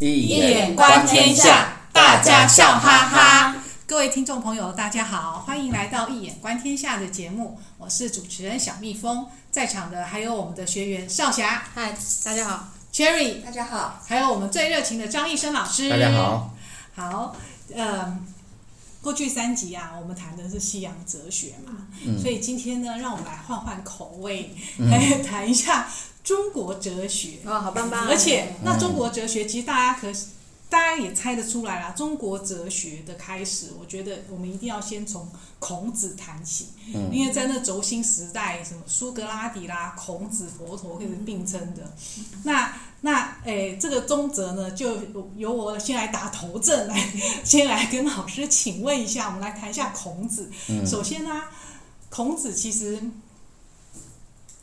易眼观天下，大家笑哈哈。各位听众朋友，大家好，欢迎来到《一眼观天下》的节目，我是主持人小蜜蜂，在场的还有我们的学员少霞，嗨，大家好，Cherry，大家好，还有我们最热情的张医生老师，大家好，好，嗯，过去三集啊，我们谈的是西洋哲学嘛，嗯、所以今天呢，让我们来换换口味，来 谈一下。中国哲学哦，好棒棒！而且，那中国哲学其实大家可，大家也猜得出来啦。中国哲学的开始，我觉得我们一定要先从孔子谈起，嗯、因为在那轴心时代，什么苏格拉底啦、孔子、佛陀，可是并称的。那那诶，这个宗哲呢，就由我先来打头阵，来先来跟老师请问一下，我们来谈一下孔子。嗯、首先呢、啊，孔子其实，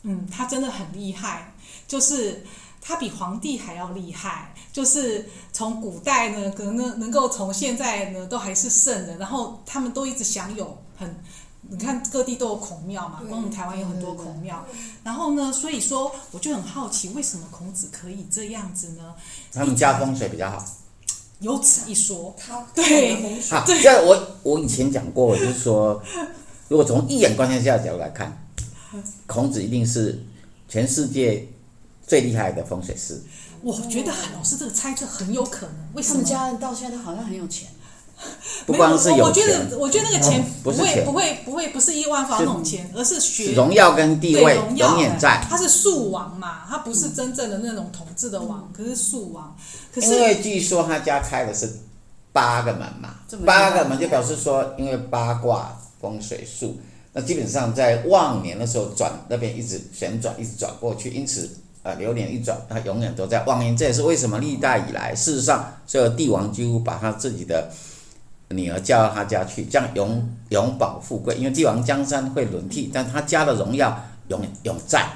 嗯，他真的很厉害。就是他比皇帝还要厉害，就是从古代呢，可能能够从现在呢都还是圣人，然后他们都一直享有很，你看各地都有孔庙嘛，光我们台湾有很多孔庙，然后呢，所以说我就很好奇，为什么孔子可以这样子呢？他们家风水比较好，有此一说。对，好，这我我以前讲过，就是说，如果从一眼观天下的角度来看，孔子一定是全世界。最厉害的风水师，我觉得老师这个猜测很有可能。为什么？他们家人到现在都好像很有钱，不光是有钱，我觉得我觉得那个钱不会、嗯、不会不会不是亿万富翁钱，而是学荣耀跟地位永远在。他是树王嘛，他不是真正的那种统治的王，嗯、可是树王。可是因为据说他家开的是八个门嘛，八个门就表示说，因为八卦风水术，那基本上在旺年的时候转那边一直旋转，一直转过去，因此。啊，流年一转，他永远都在旺运。这也是为什么历代以来，事实上所有帝王几乎把他自己的女儿嫁到他家去，这样永永保富贵。因为帝王江山会轮替，但他家的荣耀永永在。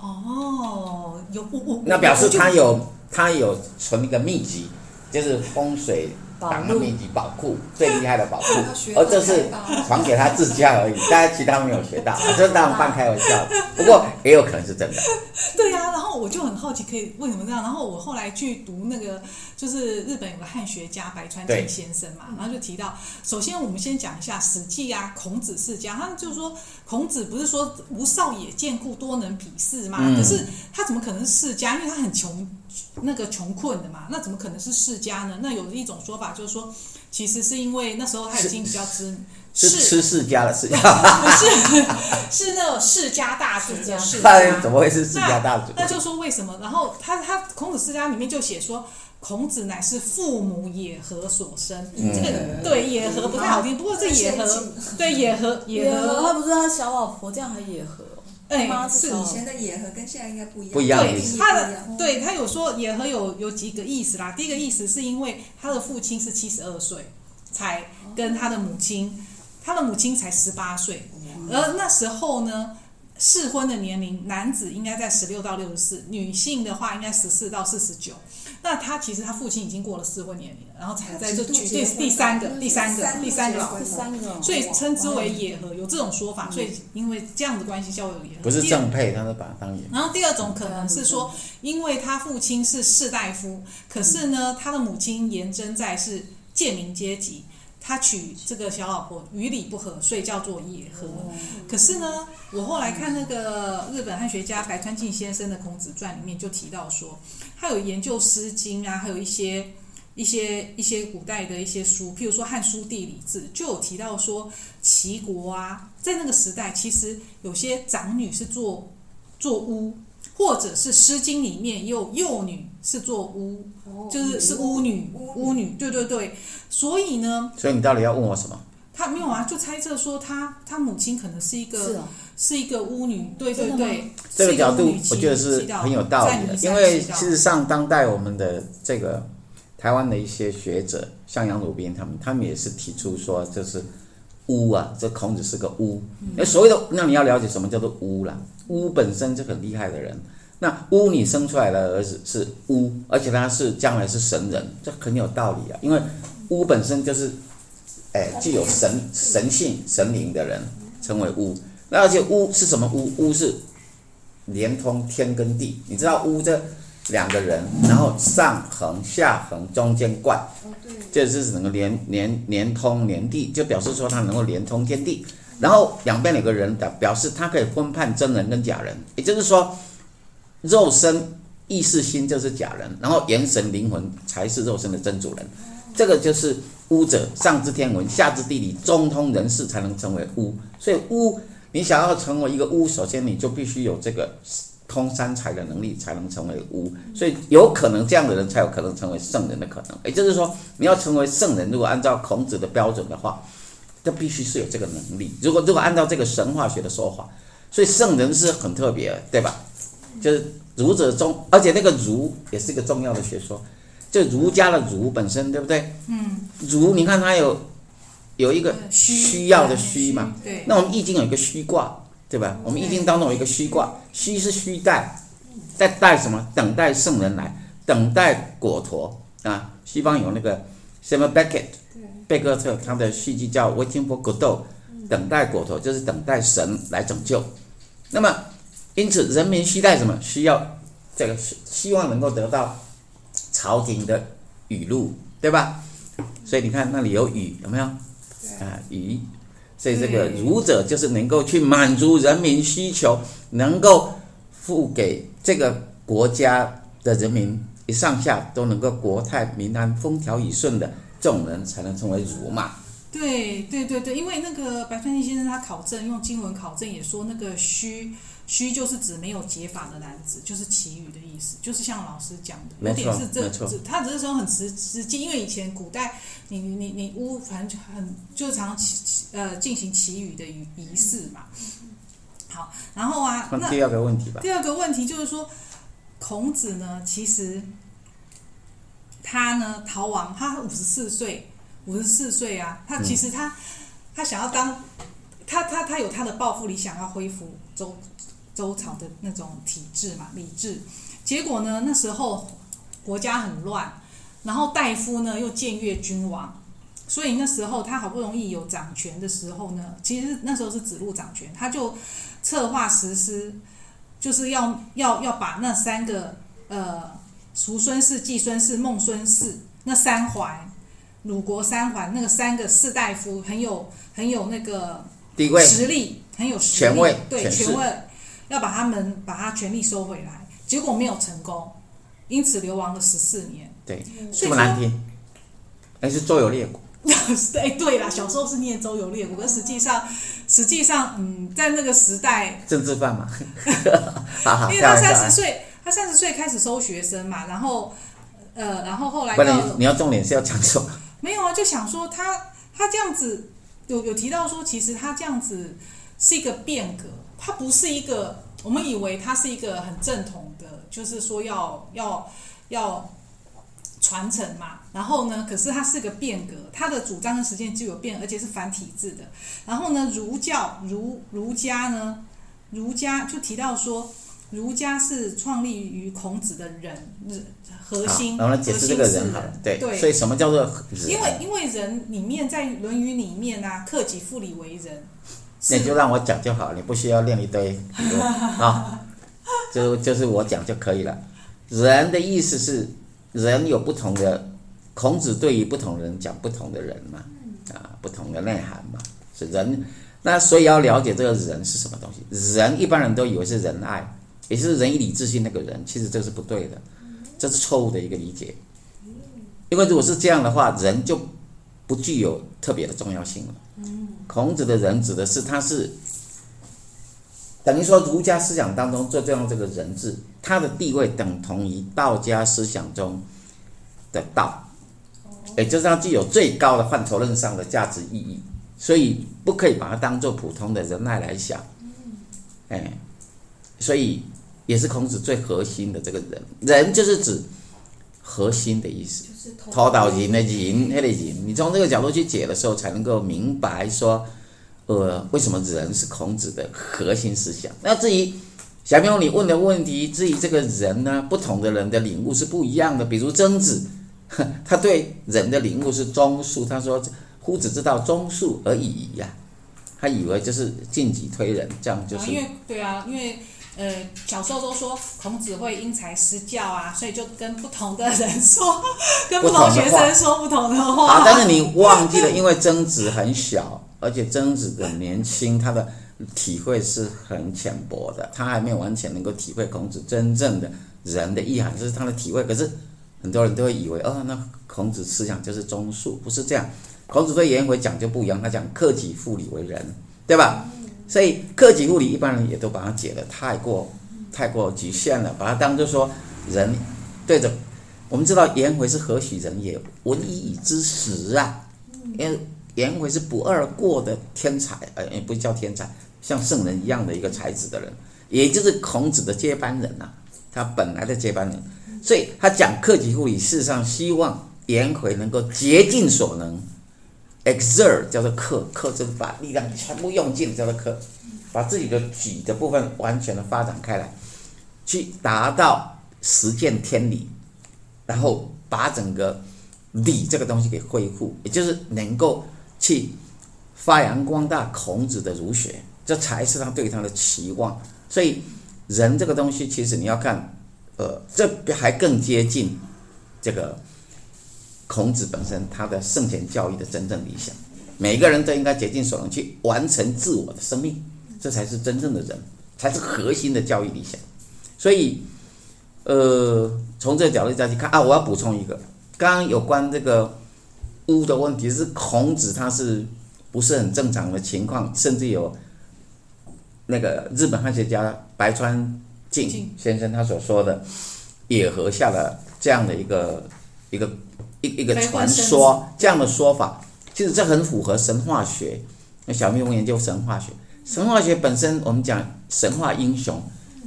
哦，有不不，那表示他有他有存一个秘籍，就是风水。党的秘籍宝库最厉害的宝库，而这是传给他自家而已，大家其他没有学到，这是当然半开玩笑，不过 也有可能是真的。对呀、啊，然后我就很好奇，可以为什么这样？然后我后来去读那个，就是日本有个汉学家白川静先生嘛，然后就提到，首先我们先讲一下《史记》啊，孔子世家，他们就是说孔子不是说无少也见故多能鄙视嘛，嗯、可是他怎么可能是世家？因为他很穷。那个穷困的嘛，那怎么可能是世家呢？那有一种说法就是说，其实是因为那时候他已经比较知是，是吃世家的世家，不是是那种世家大族的世家，怎么会是世家大族？那就说为什么？然后他他孔子世家里面就写说，孔子乃是父母野合所生。嗯、这个对野合不太好听，不过这野合对野合野合，他不是他小老婆这样还野合。哎，是以前的野合跟现在应该不一样。不一样。对他的，对他有说野合有有几个意思啦。第一个意思是因为他的父亲是七十二岁才跟他的母亲，他的母亲才十八岁，而那时候呢，适婚的年龄，男子应该在十六到六十四，女性的话应该十四到四十九。那他其实他父亲已经过了适婚年龄了，然后才在这举第第三个第三个第三个老婆，所以称之为野合，有这种说法。所以因为这样的关系叫做野合。不是正配，他是把他当野。然后第二种可能是说，因为他父亲是士大夫，可是呢，他的母亲颜真在是贱民阶级。他娶这个小老婆与理不合，所以叫做野合。可是呢，我后来看那个日本汉学家白川静先生的《孔子传》里面就提到说，他有研究《诗经》啊，还有一些一些一些古代的一些书，譬如说《汉书地理志》，就有提到说，齐国啊，在那个时代，其实有些长女是做做巫。或者是《诗经》里面有幼女是做巫，哦、就是是巫女，巫女，对对对。所以呢，所以你到底要问我什么？他没有啊，就猜测说他他母亲可能是一个是，一个巫女，对对对。这个角度我觉得是很有道理的，因为事实上当代我们的这个台湾的一些学者，像杨鲁宾他们，他们也是提出说就是巫啊，这孔子是个巫。那、嗯、所谓的，那你要了解什么叫做巫啦？巫本身就很厉害的人，那巫女生出来的儿子是巫，而且他是将来是神人，这很有道理啊。因为巫本身就是，哎，具有神神性神灵的人称为巫。那而且巫是什么巫？巫是连通天跟地。你知道巫这两个人，然后上横下横中间贯，这就是能够连连连通连地，就表示说它能够连通天地。然后两边有个人的，表示他可以分判真人跟假人，也就是说，肉身、意识、心就是假人，然后元神、灵魂才是肉身的真主人。这个就是巫者，上知天文，下知地理，中通人事，才能成为巫。所以巫，你想要成为一个巫，首先你就必须有这个通三才的能力，才能成为巫。所以有可能这样的人才有可能成为圣人的可能。也就是说，你要成为圣人，如果按照孔子的标准的话。他必须是有这个能力。如果如果按照这个神话学的说法，所以圣人是很特别，对吧？就是儒者中，而且那个儒也是一个重要的学说。就儒家的儒本身，对不对？嗯。儒，你看它有有一个需要的需嘛？对。那我们易经有一个虚卦，对吧？我们易经当中有一个虚卦，虚是虚待，在待什么？等待圣人来，等待果陀啊。西方有那个什么 Beckett。贝克特他的戏剧叫《Waiting for Godot》，等待果陀就是等待神来拯救。那么，因此人民期待什么？需要这个希望能够得到朝廷的雨露，对吧？所以你看那里有雨，有没有？啊，雨。所以这个儒者就是能够去满足人民需求，能够付给这个国家的人民一上下都能够国泰民安、风调雨顺的。这种人才能成为儒嘛？对对对对，因为那个白川纪先生他考证用经文考证也说，那个须须就是指没有解法的男子，就是其余的意思，就是像老师讲的，有点是这这，他只是说很实实际，因为以前古代你你你你巫反正很就常常呃进行其余的仪仪式嘛。好，然后啊，那第二个问题吧。第二个问题就是说，孔子呢，其实。他呢，逃亡，他五十四岁，五十四岁啊，他其实他，嗯、他想要当，他他他有他的抱负理想，要恢复周周朝的那种体制嘛，礼制。结果呢，那时候国家很乱，然后大夫呢又僭越君王，所以那时候他好不容易有掌权的时候呢，其实那时候是子路掌权，他就策划实施，就是要要要把那三个呃。叔孙氏、季孙氏、孟孙氏，那三环，鲁国三环，那个三个士大夫很有很有那个地位、实力，很有实力，权位，对权位，要把他们把他权力收回来，结果没有成功，因此流亡了十四年。对，这么难听，那是周游列国。哎，对啦，小时候是念周游列国，可实际上，实际上，嗯，在那个时代，政治犯嘛，因为他三十岁。他三十岁开始收学生嘛，然后，呃，然后后来不你，你要重点是要讲什么？没有啊，就想说他他这样子有有提到说，其实他这样子是一个变革，他不是一个我们以为它是一个很正统的，就是说要要要传承嘛。然后呢，可是它是个变革，它的主张跟实践就有变，而且是反体制的。然后呢，儒教儒儒家呢，儒家就提到说。儒家是创立于孔子的人，核心。然后来解释这个人哈，对，对，所以什么叫做人？因为因为人里面在《论语》里面啊，克己复礼为仁。那就让我讲就好，你不需要练一堆啊，就就是我讲就可以了。人的意思是人有不同的，孔子对于不同人讲不同的人嘛，啊，不同的内涵嘛，是人。那所以要了解这个人是什么东西，人一般人都以为是仁爱。也就是仁义礼智信那个人，其实这是不对的，这是错误的一个理解。因为如果是这样的话，人就不具有特别的重要性了。孔子的人指的是他是等于说儒家思想当中最重要这个人字，他的地位等同于道家思想中的道，也就是他具有最高的范畴论上的价值意义，所以不可以把它当做普通的仁爱来想。哎，所以。也是孔子最核心的这个人，人就是指核心的意思。头导人的人，那个人，你从这个角度去解的时候，才能够明白说，呃，为什么人是孔子的核心思想。那至于小朋友你问的问题，至于这个人呢，不同的人的领悟是不一样的。比如曾子，他对人的领悟是中恕，他说：“夫子之道，中恕而已矣呀。”他以为就是进己推人，这样就是。因为对啊，因为。呃，小时候都说孔子会因材施教啊，所以就跟不同的人说，跟不同学生说不同的话。啊，但是你忘记了，因为曾子很小，而且曾子的年轻，他的体会是很浅薄的，他还没有完全能够体会孔子真正的人的意涵，这是他的体会。可是很多人都会以为，哦，那孔子思想就是忠恕，不是这样。孔子对颜回讲就不一样，他讲克己复礼为仁，对吧？所以克己复礼，一般人也都把它解得太过、太过局限了，把它当做说人对着。我们知道颜回是何许人也？闻一以知十啊！因为颜回是不二过的天才，呃，也不叫天才，像圣人一样的一个才子的人，也就是孔子的接班人呐、他本来的接班人。所以他讲克己复礼，事实上希望颜回能够竭尽所能。Exert 叫做克，克就是把力量全部用尽，叫做克，把自己的己的部分完全的发展开来，去达到实践天理，然后把整个理这个东西给恢复，也就是能够去发扬光大孔子的儒学，这才是他对他的期望。所以人这个东西，其实你要看，呃，这还更接近这个。孔子本身他的圣贤教育的真正理想，每个人都应该竭尽所能去完成自我的生命，这才是真正的人，才是核心的教育理想。所以，呃，从这个角度再去看啊，我要补充一个，刚刚有关这个巫的问题，是孔子他是不是很正常的情况，甚至有那个日本汉学家白川静先生他所说的野合下了这样的一个一个。一一个传说这样的说法，其实这很符合神话学。那小蜜蜂研究神话学，神话学本身我们讲神话英雄，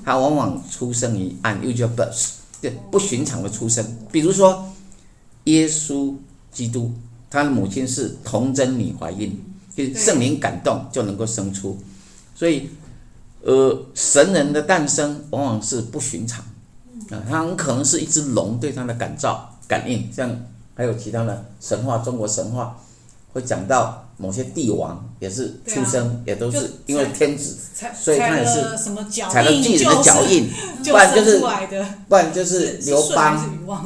他往往出生于 unusual birth，对不寻常的出生。比如说耶稣基督，他的母亲是童贞女怀孕，就是圣灵感动就能够生出。所以，呃，神人的诞生往往是不寻常啊，他很可能是一只龙对他的感召感应，像。还有其他的神话，中国神话会讲到某些帝王也是出生，啊、也都是因为天子，所以他也是踩了巨人的脚印，不然就是不然就是刘邦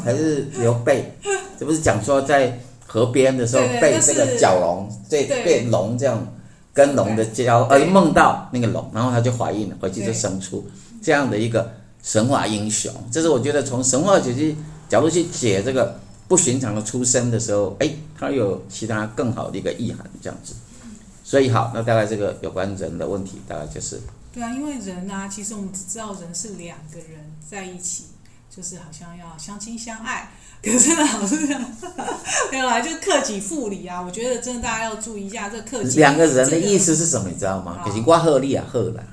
还是刘备，这不是讲说在河边的时候被这个蛟龙，对被龙这样跟龙的交，而梦到那个龙，然后他就怀孕了，回去就生出这样的一个神话英雄。这是我觉得从神话解析角度去解这个。不寻常的出生的时候，哎，他有其他更好的一个意涵，这样子。所以好，那大概这个有关人的问题，大概就是。对啊，因为人啊，其实我们只知道人是两个人在一起，就是好像要相亲相爱。可是呢，老师讲没有啦，就克己复礼啊。我觉得真的大家要注意一下这克己。两个人的意思是什么？你知道吗？可是我好你也好啦，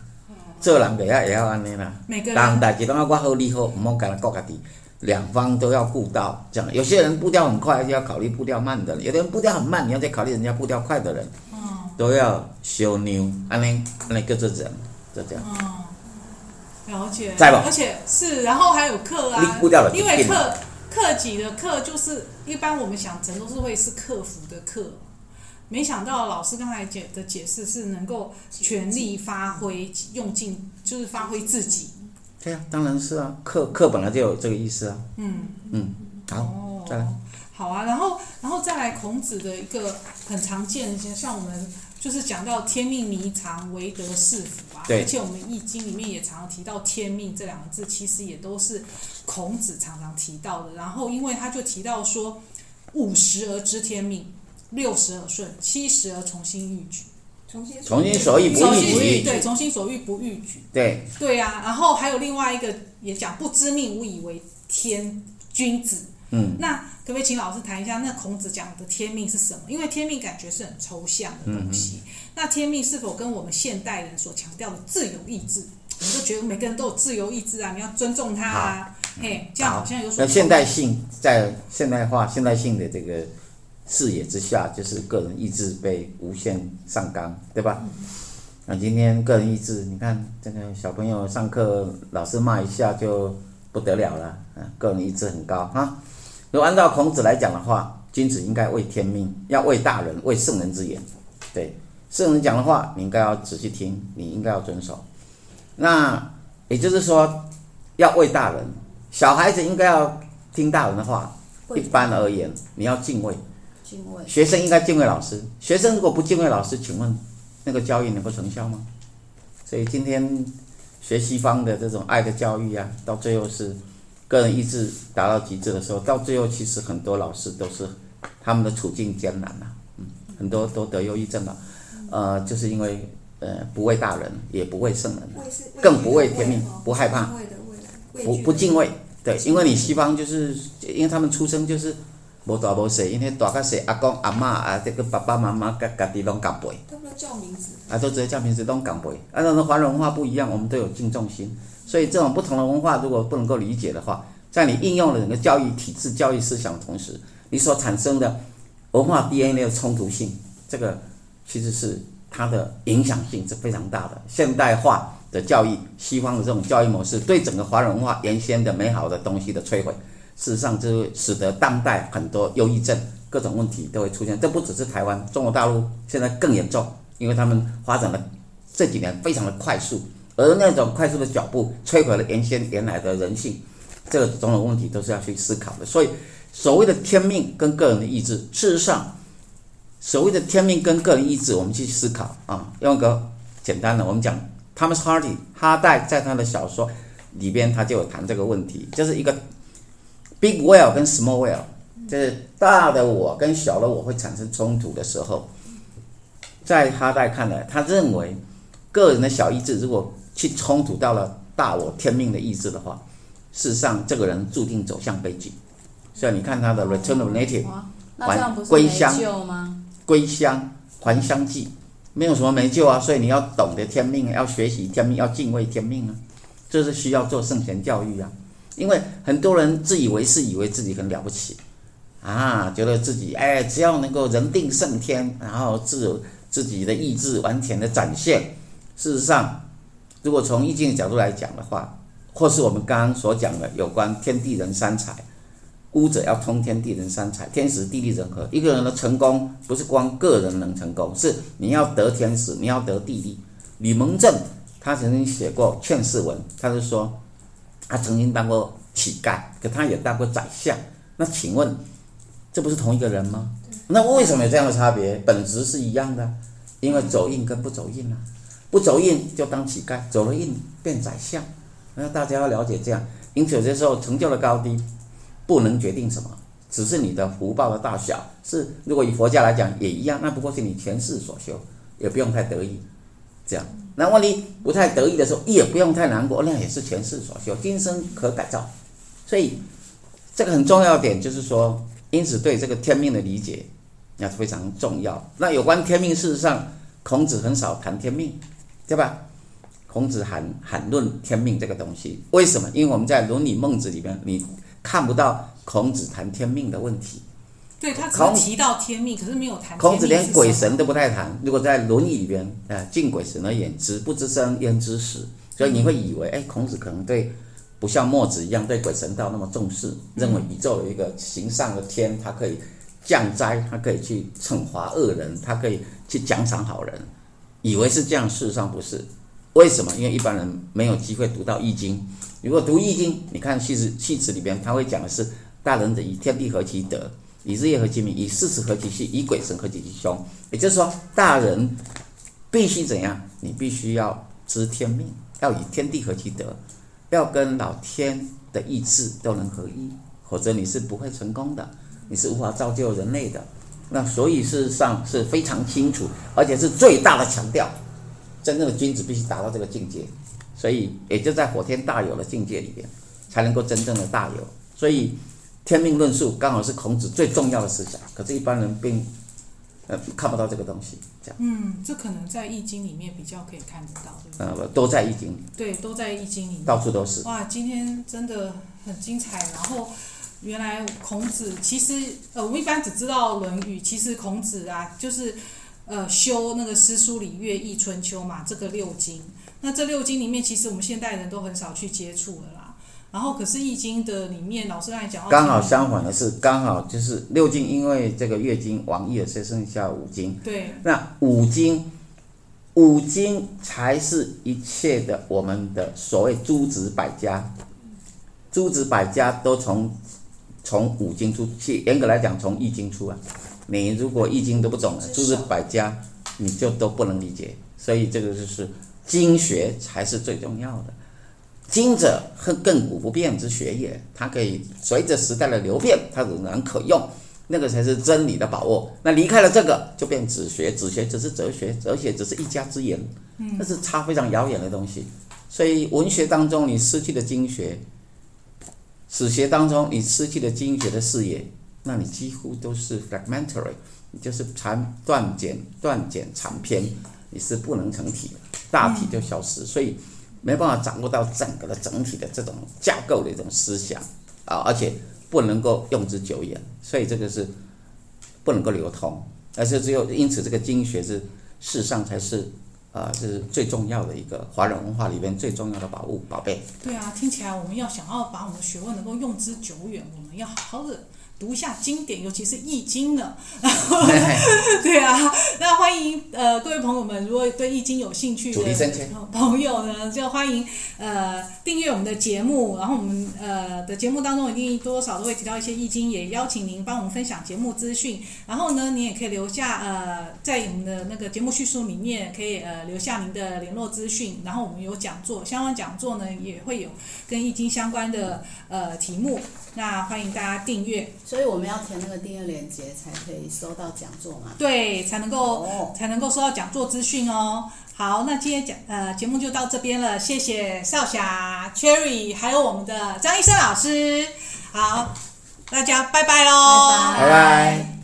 做人也要也要安尼啦。每个人。当大家都要我好你好，唔好干那国家己。两方都要顾到，这样有些人步调很快，就要考虑步调慢的；有的人步调很慢，你要再考虑人家步调快的人。嗯，都要修牛，安尼安尼各自人，就这样。嗯，了解。在吧？而且是，然后还有课啊，因为课课己的课，就是一般我们想成都是会是客服的课，没想到老师刚才解的解释是能够全力发挥，用尽就是发挥自己。对啊，当然是啊，课课本来就有这个意思啊。嗯嗯，好，哦、再来。好啊，然后然后再来孔子的一个很常见的，像我们就是讲到天命弥长，唯德是辅啊。对。而且我们易经里面也常常提到天命这两个字，其实也都是孔子常常提到的。然后因为他就提到说，五十而知天命，六十而顺，七十而从心逾矩。从心所欲不逾矩，对，从心所欲不逾矩，对，对呀、啊。然后还有另外一个也讲，不知命无以为天君子。嗯，那可不可以请老师谈一下，那孔子讲的天命是什么？因为天命感觉是很抽象的东西。嗯、那天命是否跟我们现代人所强调的自由意志？我们都觉得每个人都有自由意志啊，你要尊重他啊。嘿，这样好像有所？那现代性在现代化、现代性的这个。视野之下，就是个人意志被无限上纲，对吧？那今天个人意志，你看这个小朋友上课，老师骂一下就不得了了，啊，个人意志很高啊。如果按照孔子来讲的话，君子应该畏天命，要畏大人，畏圣人之言。对，圣人讲的话，你应该要仔细听，你应该要遵守。那也就是说，要为大人，小孩子应该要听大人的话。一般而言，你要敬畏。敬畏。学生应该敬畏老师。学生如果不敬畏老师，请问那个教育能够成效吗？所以今天学西方的这种爱的教育啊，到最后是个人意志达到极致的时候，到最后其实很多老师都是他们的处境艰难呐，嗯，很多都得忧郁症了，呃，就是因为呃不畏大人，也不畏圣人，更不畏天命，不害怕，不不敬畏。对，因为你西方就是，因为他们出生就是无大无小，因为大甲小阿公阿嬷啊，这个爸爸妈妈家家己拢共辈。他们叫名字。啊，都直接叫名字，拢共辈。啊，那华人文化不一样，我们都有敬重心，所以这种不同的文化如果不能够理解的话，在你应用了整个教育体制、教育思想的同时，你所产生的文化 DNA 的冲突性，这个其实是它的影响性是非常大的。现代化。的教育，西方的这种教育模式，对整个华人文化原先的美好的东西的摧毁，事实上就使得当代很多忧郁症、各种问题都会出现。这不只是台湾，中国大陆现在更严重，因为他们发展的这几年非常的快速，而那种快速的脚步摧毁了原先原来的人性，这个种种问题都是要去思考的。所以，所谓的天命跟个人的意志，事实上，所谓的天命跟个人意志，我们去思考啊，用一个简单的，我们讲。Thomas Hardy 哈代在他的小说里边，他就有谈这个问题，就是一个 big well 跟 small well，就是大的我跟小的我会产生冲突的时候，在哈代看来，他认为个人的小意志如果去冲突到了大我天命的意志的话，事实上这个人注定走向悲剧。所以你看他的 Return of Native，还归乡归乡还乡记。没有什么没救啊，所以你要懂得天命，要学习天命，要敬畏天命啊，这是需要做圣贤教育啊。因为很多人自以为是，以为自己很了不起啊，觉得自己哎，只要能够人定胜天，然后自自己的意志完全的展现。事实上，如果从易经的角度来讲的话，或是我们刚刚所讲的有关天地人三才。巫者要通天地人三才，天时地利人和。一个人的成功不是光个人能成功，是你要得天时，你要得地利。吕蒙正他曾经写过劝世文，他是说他曾经当过乞丐，可他也当过宰相。那请问，这不是同一个人吗？那为什么有这样的差别？本质是一样的，因为走运跟不走运啊，不走运就当乞丐，走了运变宰相。那大家要了解这样，因此有些时候成就的高低。不能决定什么，只是你的福报的大小。是，如果以佛家来讲也一样，那不过是你前世所修，也不用太得意。这样，那万一不太得意的时候，也不用太难过，那也是前世所修，今生可改造。所以，这个很重要点就是说，因此对这个天命的理解那是非常重要。那有关天命，事实上孔子很少谈天命，对吧？孔子罕罕论天命这个东西，为什么？因为我们在《论语》《孟子》里边，你。看不到孔子谈天命的问题，对，他只提到天命，可是没有谈。孔子连鬼神都不太谈。如果在《论语》里边，啊，敬鬼神而言之，不知生焉知死？所以你会以为，哎，孔子可能对不像墨子一样对鬼神道那么重视，认为宇宙有一个行上的天，他可以降灾，他可以去惩罚恶人，他可以去奖赏好人，以为是这样，事实上不是。为什么？因为一般人没有机会读到《易经》。如果读《易经》，你看《系辞》系辞里边，他会讲的是：大人者，以天地合其德，以日月合其明，以四时合其序，以鬼神合其吉凶。也就是说，大人必须怎样？你必须要知天命，要以天地合其德，要跟老天的意志都能合一，否则你是不会成功的，你是无法造就人类的。那所以事实上是非常清楚，而且是最大的强调。真正的君子必须达到这个境界，所以也就在火天大有的境界里边，才能够真正的大有。所以天命论述刚好是孔子最重要的思想，可是一般人并呃看不到这个东西。这样，嗯，这可能在易经里面比较可以看得到，对不对？呃，都在易经里。对，都在易经里面，到处都是。哇，今天真的很精彩。然后原来孔子其实呃，我们一般只知道《论语》，其实孔子啊，就是。呃，修那个诗书礼乐易春秋嘛，这个六经。那这六经里面，其实我们现代人都很少去接触了啦。然后，可是易经的里面，老师刚才讲，刚好相反的是，刚好就是六经，因为这个月经亡佚了，只剩下五经。对。那五经五经才是一切的我们的所谓诸子百家，诸子百家都从从五经出去，严格来讲从易经出啊。你如果易经都不懂了，诸子百家你就都不能理解。所以这个就是经学才是最重要的。经者，恒亘古不变之学也，它可以随着时代的流变，它仍然可用。那个才是真理的把握。那离开了这个，就变子学，子学只是哲学，哲学只是一家之言，那是差非常遥远的东西。所以文学当中你失去了经学，史学当中你失去了经学的视野，那你几乎都是 fragmentary，你就是残断简断简残篇，你是不能成体的，大体就消失，所以没办法掌握到整个的整体的这种架构的一种思想啊，而且。不能够用之久远，所以这个是不能够流通，而是只有因此这个经学是事实上才是啊，是最重要的一个华人文化里面最重要的宝物宝贝。对啊，听起来我们要想要把我们的学问能够用之久远，我们要好好的。读一下经典，尤其是《易经》呢。对啊，那欢迎呃各位朋友们，如果对《易经》有兴趣的朋友呢，就欢迎呃订阅我们的节目。然后我们呃的节目当中一定多少都会提到一些《易经》，也邀请您帮我们分享节目资讯。然后呢，你也可以留下呃在我们的那个节目叙述里面，可以呃留下您的联络资讯。然后我们有讲座，相关讲座呢也会有跟《易经》相关的呃题目。那欢迎大家订阅。所以我们要填那个订阅链接，才可以收到讲座嘛？对，才能够、哦、才能够收到讲座资讯哦。好，那今天讲呃节目就到这边了，谢谢少侠、Cherry，还有我们的张医生老师。好，大家拜拜喽！拜拜。拜拜。